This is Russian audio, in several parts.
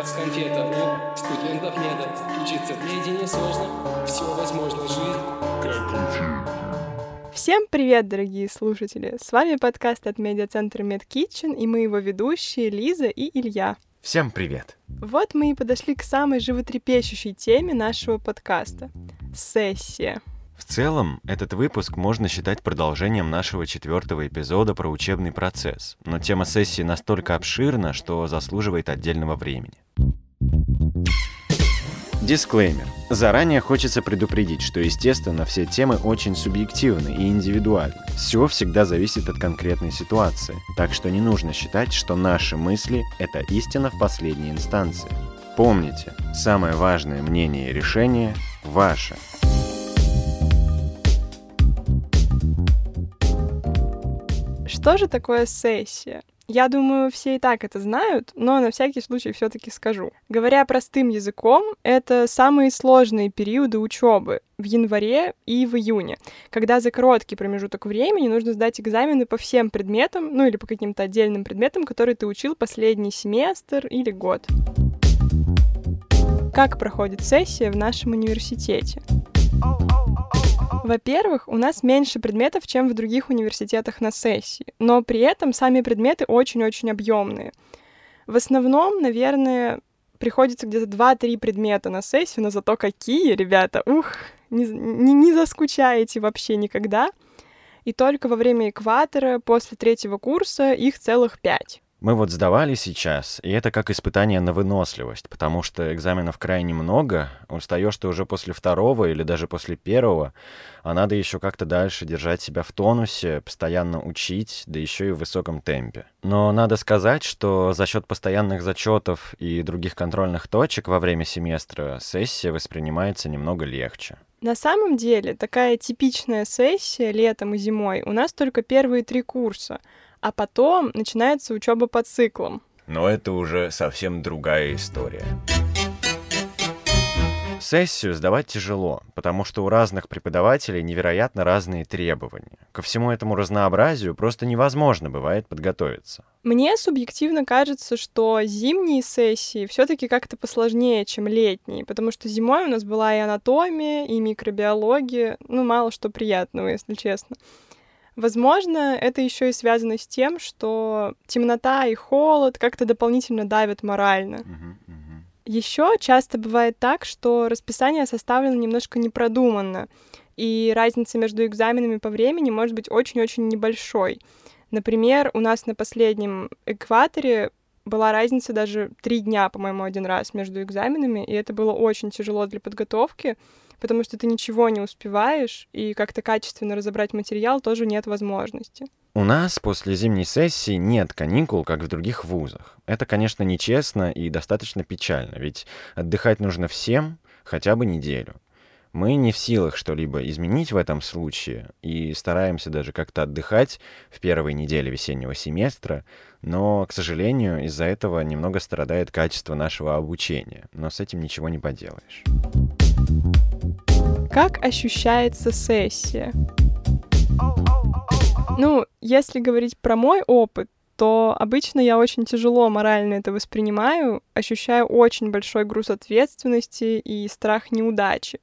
как конфета У студентов нет Учиться наедине сложно Все возможно, жизнь Всем привет, дорогие слушатели! С вами подкаст от медиацентра MedKitchen, и мы его ведущие Лиза и Илья. Всем привет! Вот мы и подошли к самой животрепещущей теме нашего подкаста — сессия. Целом, этот выпуск можно считать продолжением нашего четвертого эпизода про учебный процесс, но тема сессии настолько обширна, что заслуживает отдельного времени. Дисклеймер. Заранее хочется предупредить, что, естественно, все темы очень субъективны и индивидуальны. Все всегда зависит от конкретной ситуации, так что не нужно считать, что наши мысли — это истина в последней инстанции. Помните, самое важное мнение и решение — ваше — Что же такое сессия? Я думаю, все и так это знают, но на всякий случай все-таки скажу. Говоря простым языком, это самые сложные периоды учебы в январе и в июне, когда за короткий промежуток времени нужно сдать экзамены по всем предметам, ну или по каким-то отдельным предметам, которые ты учил последний семестр или год. Как проходит сессия в нашем университете? Во-первых, у нас меньше предметов, чем в других университетах на сессии, но при этом сами предметы очень-очень объемные. В основном, наверное, приходится где-то 2-3 предмета на сессию, но зато какие, ребята, ух, не, не, не заскучаете вообще никогда. И только во время экватора, после третьего курса, их целых пять. Мы вот сдавали сейчас, и это как испытание на выносливость, потому что экзаменов крайне много, устаешь ты уже после второго или даже после первого, а надо еще как-то дальше держать себя в тонусе, постоянно учить, да еще и в высоком темпе. Но надо сказать, что за счет постоянных зачетов и других контрольных точек во время семестра сессия воспринимается немного легче. На самом деле, такая типичная сессия летом и зимой у нас только первые три курса — а потом начинается учеба по циклам. Но это уже совсем другая история. Сессию сдавать тяжело, потому что у разных преподавателей невероятно разные требования. Ко всему этому разнообразию просто невозможно бывает подготовиться. Мне субъективно кажется, что зимние сессии все-таки как-то посложнее, чем летние, потому что зимой у нас была и анатомия, и микробиология, ну мало что приятного, если честно. Возможно, это еще и связано с тем, что темнота и холод как-то дополнительно давят морально. Еще часто бывает так, что расписание составлено немножко непродуманно, и разница между экзаменами по времени может быть очень-очень небольшой. Например, у нас на последнем экваторе была разница даже три дня, по-моему, один раз между экзаменами, и это было очень тяжело для подготовки потому что ты ничего не успеваешь, и как-то качественно разобрать материал тоже нет возможности. У нас после зимней сессии нет каникул, как в других вузах. Это, конечно, нечестно и достаточно печально, ведь отдыхать нужно всем хотя бы неделю. Мы не в силах что-либо изменить в этом случае и стараемся даже как-то отдыхать в первой неделе весеннего семестра, но, к сожалению, из-за этого немного страдает качество нашего обучения, но с этим ничего не поделаешь. Как ощущается сессия? Ну, если говорить про мой опыт, то обычно я очень тяжело морально это воспринимаю, ощущаю очень большой груз ответственности и страх неудачи.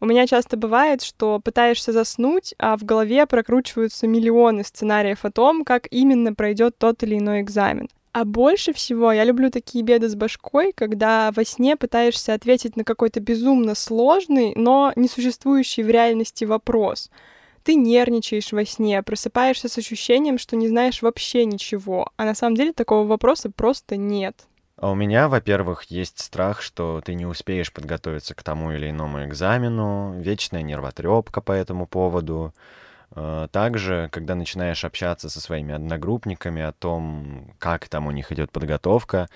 У меня часто бывает, что пытаешься заснуть, а в голове прокручиваются миллионы сценариев о том, как именно пройдет тот или иной экзамен. А больше всего я люблю такие беды с башкой, когда во сне пытаешься ответить на какой-то безумно сложный, но несуществующий в реальности вопрос. Ты нервничаешь во сне, просыпаешься с ощущением, что не знаешь вообще ничего, а на самом деле такого вопроса просто нет. А у меня, во-первых, есть страх, что ты не успеешь подготовиться к тому или иному экзамену, вечная нервотрепка по этому поводу. Э, также, когда начинаешь общаться со своими одногруппниками о том, как там у них идет подготовка,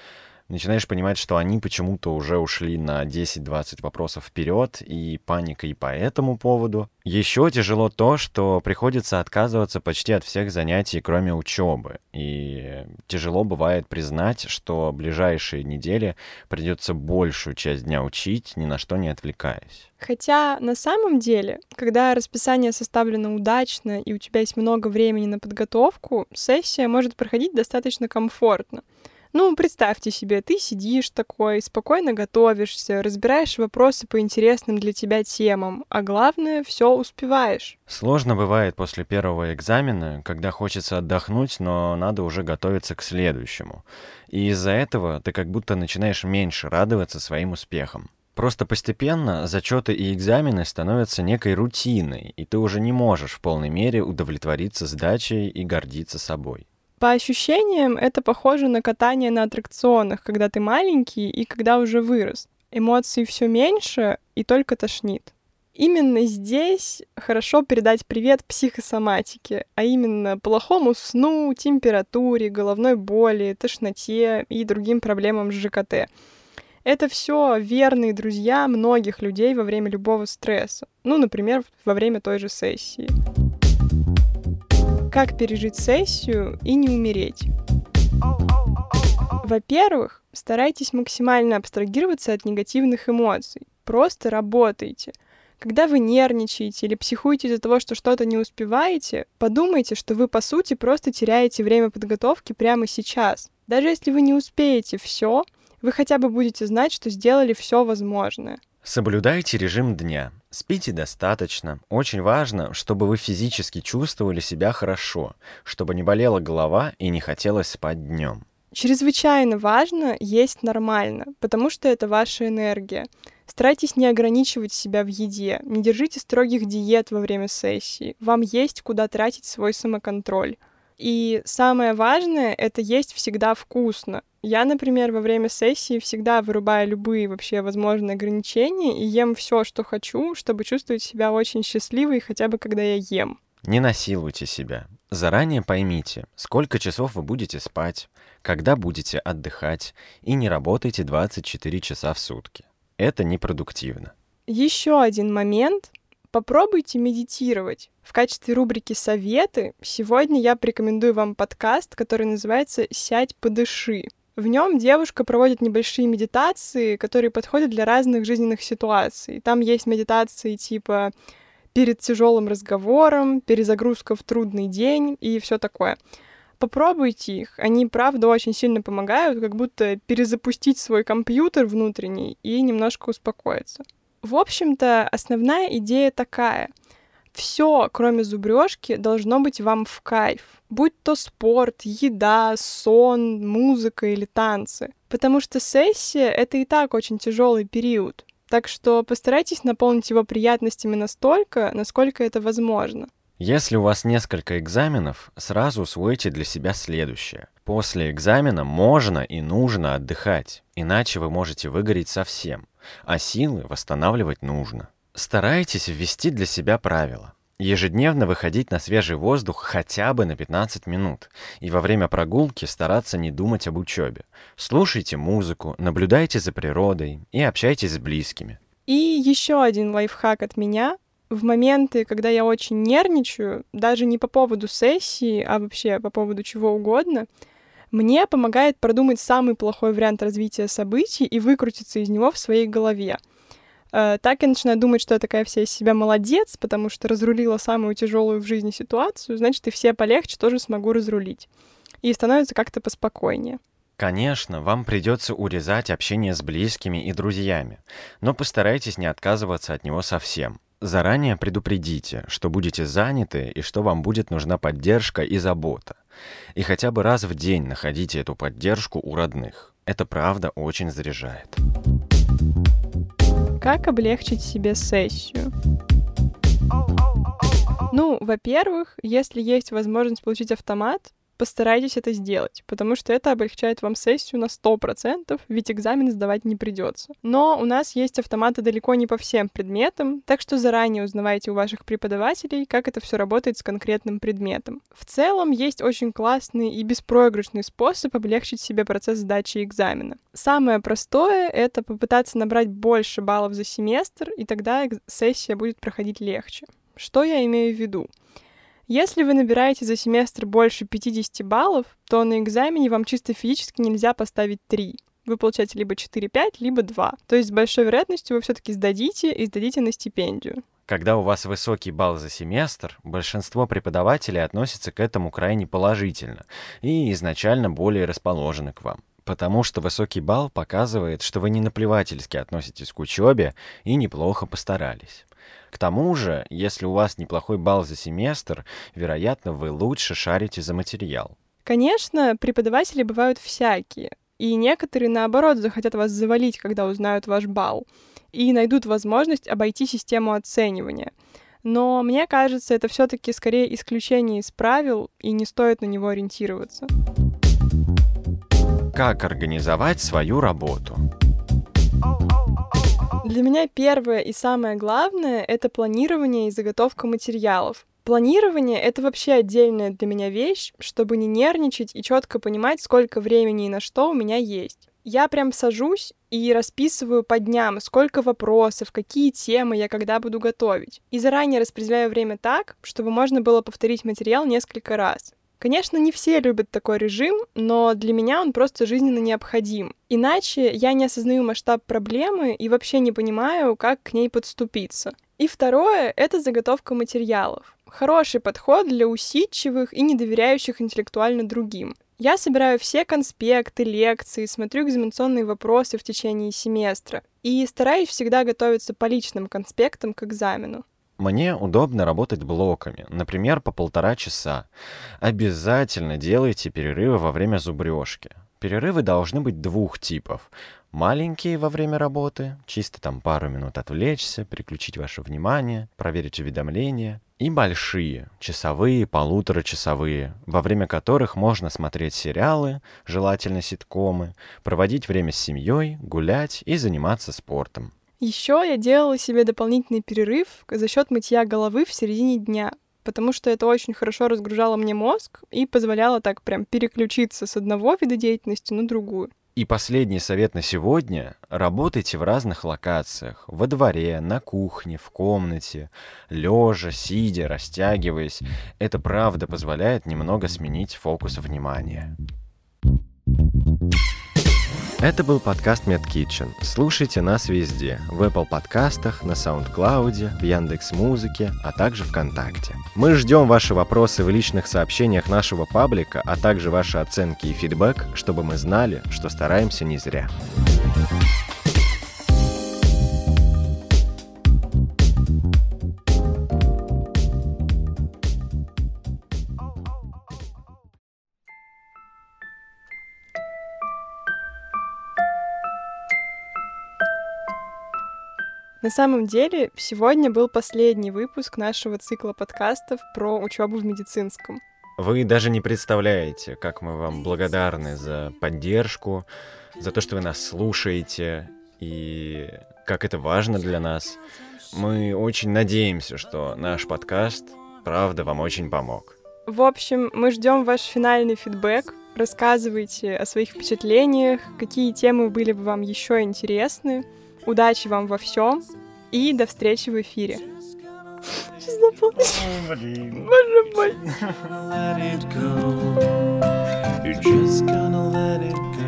начинаешь понимать, что они почему-то уже ушли на 10-20 вопросов вперед, и паника и по этому поводу. Еще тяжело то, что приходится отказываться почти от всех занятий, кроме учебы. И тяжело бывает признать, что ближайшие недели придется большую часть дня учить, ни на что не отвлекаясь. Хотя на самом деле, когда расписание составлено удачно и у тебя есть много времени на подготовку, сессия может проходить достаточно комфортно. Ну, представьте себе, ты сидишь такой, спокойно готовишься, разбираешь вопросы по интересным для тебя темам, а главное, все успеваешь. Сложно бывает после первого экзамена, когда хочется отдохнуть, но надо уже готовиться к следующему. И из-за этого ты как будто начинаешь меньше радоваться своим успехам. Просто постепенно зачеты и экзамены становятся некой рутиной, и ты уже не можешь в полной мере удовлетвориться сдачей и гордиться собой. По ощущениям, это похоже на катание на аттракционах, когда ты маленький и когда уже вырос. Эмоций все меньше и только тошнит. Именно здесь хорошо передать привет психосоматике, а именно плохому сну, температуре, головной боли, тошноте и другим проблемам с ЖКТ. Это все верные друзья многих людей во время любого стресса. Ну, например, во время той же сессии. Как пережить сессию и не умереть? Во-первых, старайтесь максимально абстрагироваться от негативных эмоций. Просто работайте. Когда вы нервничаете или психуете из-за того, что что-то не успеваете, подумайте, что вы, по сути, просто теряете время подготовки прямо сейчас. Даже если вы не успеете все, вы хотя бы будете знать, что сделали все возможное. Соблюдайте режим дня. Спите достаточно. Очень важно, чтобы вы физически чувствовали себя хорошо, чтобы не болела голова и не хотелось спать днем. Чрезвычайно важно есть нормально, потому что это ваша энергия. Старайтесь не ограничивать себя в еде, не держите строгих диет во время сессии. Вам есть куда тратить свой самоконтроль. И самое важное — это есть всегда вкусно. Я, например, во время сессии всегда вырубаю любые вообще возможные ограничения и ем все, что хочу, чтобы чувствовать себя очень счастливой, хотя бы когда я ем. Не насилуйте себя. Заранее поймите, сколько часов вы будете спать, когда будете отдыхать, и не работайте 24 часа в сутки. Это непродуктивно. Еще один момент. Попробуйте медитировать. В качестве рубрики «Советы» сегодня я порекомендую вам подкаст, который называется «Сядь, подыши». В нем девушка проводит небольшие медитации, которые подходят для разных жизненных ситуаций. Там есть медитации типа перед тяжелым разговором, перезагрузка в трудный день и все такое. Попробуйте их, они правда очень сильно помогают, как будто перезапустить свой компьютер внутренний и немножко успокоиться. В общем-то, основная идея такая — все, кроме зубрежки, должно быть вам в кайф. Будь то спорт, еда, сон, музыка или танцы. Потому что сессия — это и так очень тяжелый период. Так что постарайтесь наполнить его приятностями настолько, насколько это возможно. Если у вас несколько экзаменов, сразу усвойте для себя следующее. После экзамена можно и нужно отдыхать, иначе вы можете выгореть совсем, а силы восстанавливать нужно. Старайтесь ввести для себя правила. Ежедневно выходить на свежий воздух хотя бы на 15 минут. И во время прогулки стараться не думать об учебе. Слушайте музыку, наблюдайте за природой и общайтесь с близкими. И еще один лайфхак от меня. В моменты, когда я очень нервничаю, даже не по поводу сессии, а вообще по поводу чего угодно, мне помогает продумать самый плохой вариант развития событий и выкрутиться из него в своей голове — так я начинаю думать, что я такая вся из себя молодец, потому что разрулила самую тяжелую в жизни ситуацию, значит, и все полегче тоже смогу разрулить. И становится как-то поспокойнее. Конечно, вам придется урезать общение с близкими и друзьями, но постарайтесь не отказываться от него совсем. Заранее предупредите, что будете заняты и что вам будет нужна поддержка и забота. И хотя бы раз в день находите эту поддержку у родных. Это правда очень заряжает. Как облегчить себе сессию? Ну, во-первых, если есть возможность получить автомат, постарайтесь это сделать, потому что это облегчает вам сессию на 100%, ведь экзамен сдавать не придется. Но у нас есть автоматы далеко не по всем предметам, так что заранее узнавайте у ваших преподавателей, как это все работает с конкретным предметом. В целом есть очень классный и беспроигрышный способ облегчить себе процесс сдачи экзамена. Самое простое — это попытаться набрать больше баллов за семестр, и тогда сессия будет проходить легче. Что я имею в виду? Если вы набираете за семестр больше 50 баллов, то на экзамене вам чисто физически нельзя поставить 3. Вы получаете либо 4-5, либо 2. То есть с большой вероятностью вы все-таки сдадите и сдадите на стипендию. Когда у вас высокий балл за семестр, большинство преподавателей относятся к этому крайне положительно и изначально более расположены к вам. Потому что высокий балл показывает, что вы не наплевательски относитесь к учебе и неплохо постарались. К тому же, если у вас неплохой балл за семестр, вероятно, вы лучше шарите за материал. Конечно, преподаватели бывают всякие, и некоторые, наоборот, захотят вас завалить, когда узнают ваш балл, и найдут возможность обойти систему оценивания. Но мне кажется, это все таки скорее исключение из правил, и не стоит на него ориентироваться. Как организовать свою работу? Для меня первое и самое главное — это планирование и заготовка материалов. Планирование — это вообще отдельная для меня вещь, чтобы не нервничать и четко понимать, сколько времени и на что у меня есть. Я прям сажусь и расписываю по дням, сколько вопросов, какие темы я когда буду готовить. И заранее распределяю время так, чтобы можно было повторить материал несколько раз. Конечно, не все любят такой режим, но для меня он просто жизненно необходим. Иначе я не осознаю масштаб проблемы и вообще не понимаю, как к ней подступиться. И второе — это заготовка материалов. Хороший подход для усидчивых и недоверяющих интеллектуально другим. Я собираю все конспекты, лекции, смотрю экзаменационные вопросы в течение семестра и стараюсь всегда готовиться по личным конспектам к экзамену. Мне удобно работать блоками, например, по полтора часа. Обязательно делайте перерывы во время зубрежки. Перерывы должны быть двух типов. Маленькие во время работы, чисто там пару минут отвлечься, переключить ваше внимание, проверить уведомления. И большие, часовые, полуторачасовые, во время которых можно смотреть сериалы, желательно ситкомы, проводить время с семьей, гулять и заниматься спортом. Еще я делала себе дополнительный перерыв за счет мытья головы в середине дня, потому что это очень хорошо разгружало мне мозг и позволяло так прям переключиться с одного вида деятельности на другую. И последний совет на сегодня. Работайте в разных локациях. Во дворе, на кухне, в комнате, лежа, сидя, растягиваясь. Это правда позволяет немного сменить фокус внимания. Это был подкаст MedKitchen. Слушайте нас везде. В Apple подкастах, на SoundCloud, в Яндекс Музыке, а также ВКонтакте. Мы ждем ваши вопросы в личных сообщениях нашего паблика, а также ваши оценки и фидбэк, чтобы мы знали, что стараемся не зря. На самом деле, сегодня был последний выпуск нашего цикла подкастов про учебу в медицинском. Вы даже не представляете, как мы вам благодарны за поддержку, за то, что вы нас слушаете, и как это важно для нас. Мы очень надеемся, что наш подкаст, правда, вам очень помог. В общем, мы ждем ваш финальный фидбэк. Рассказывайте о своих впечатлениях, какие темы были бы вам еще интересны. Удачи вам во всем и до встречи в эфире. Сейчас запомнишь. Боже мой. You're just gonna let it go.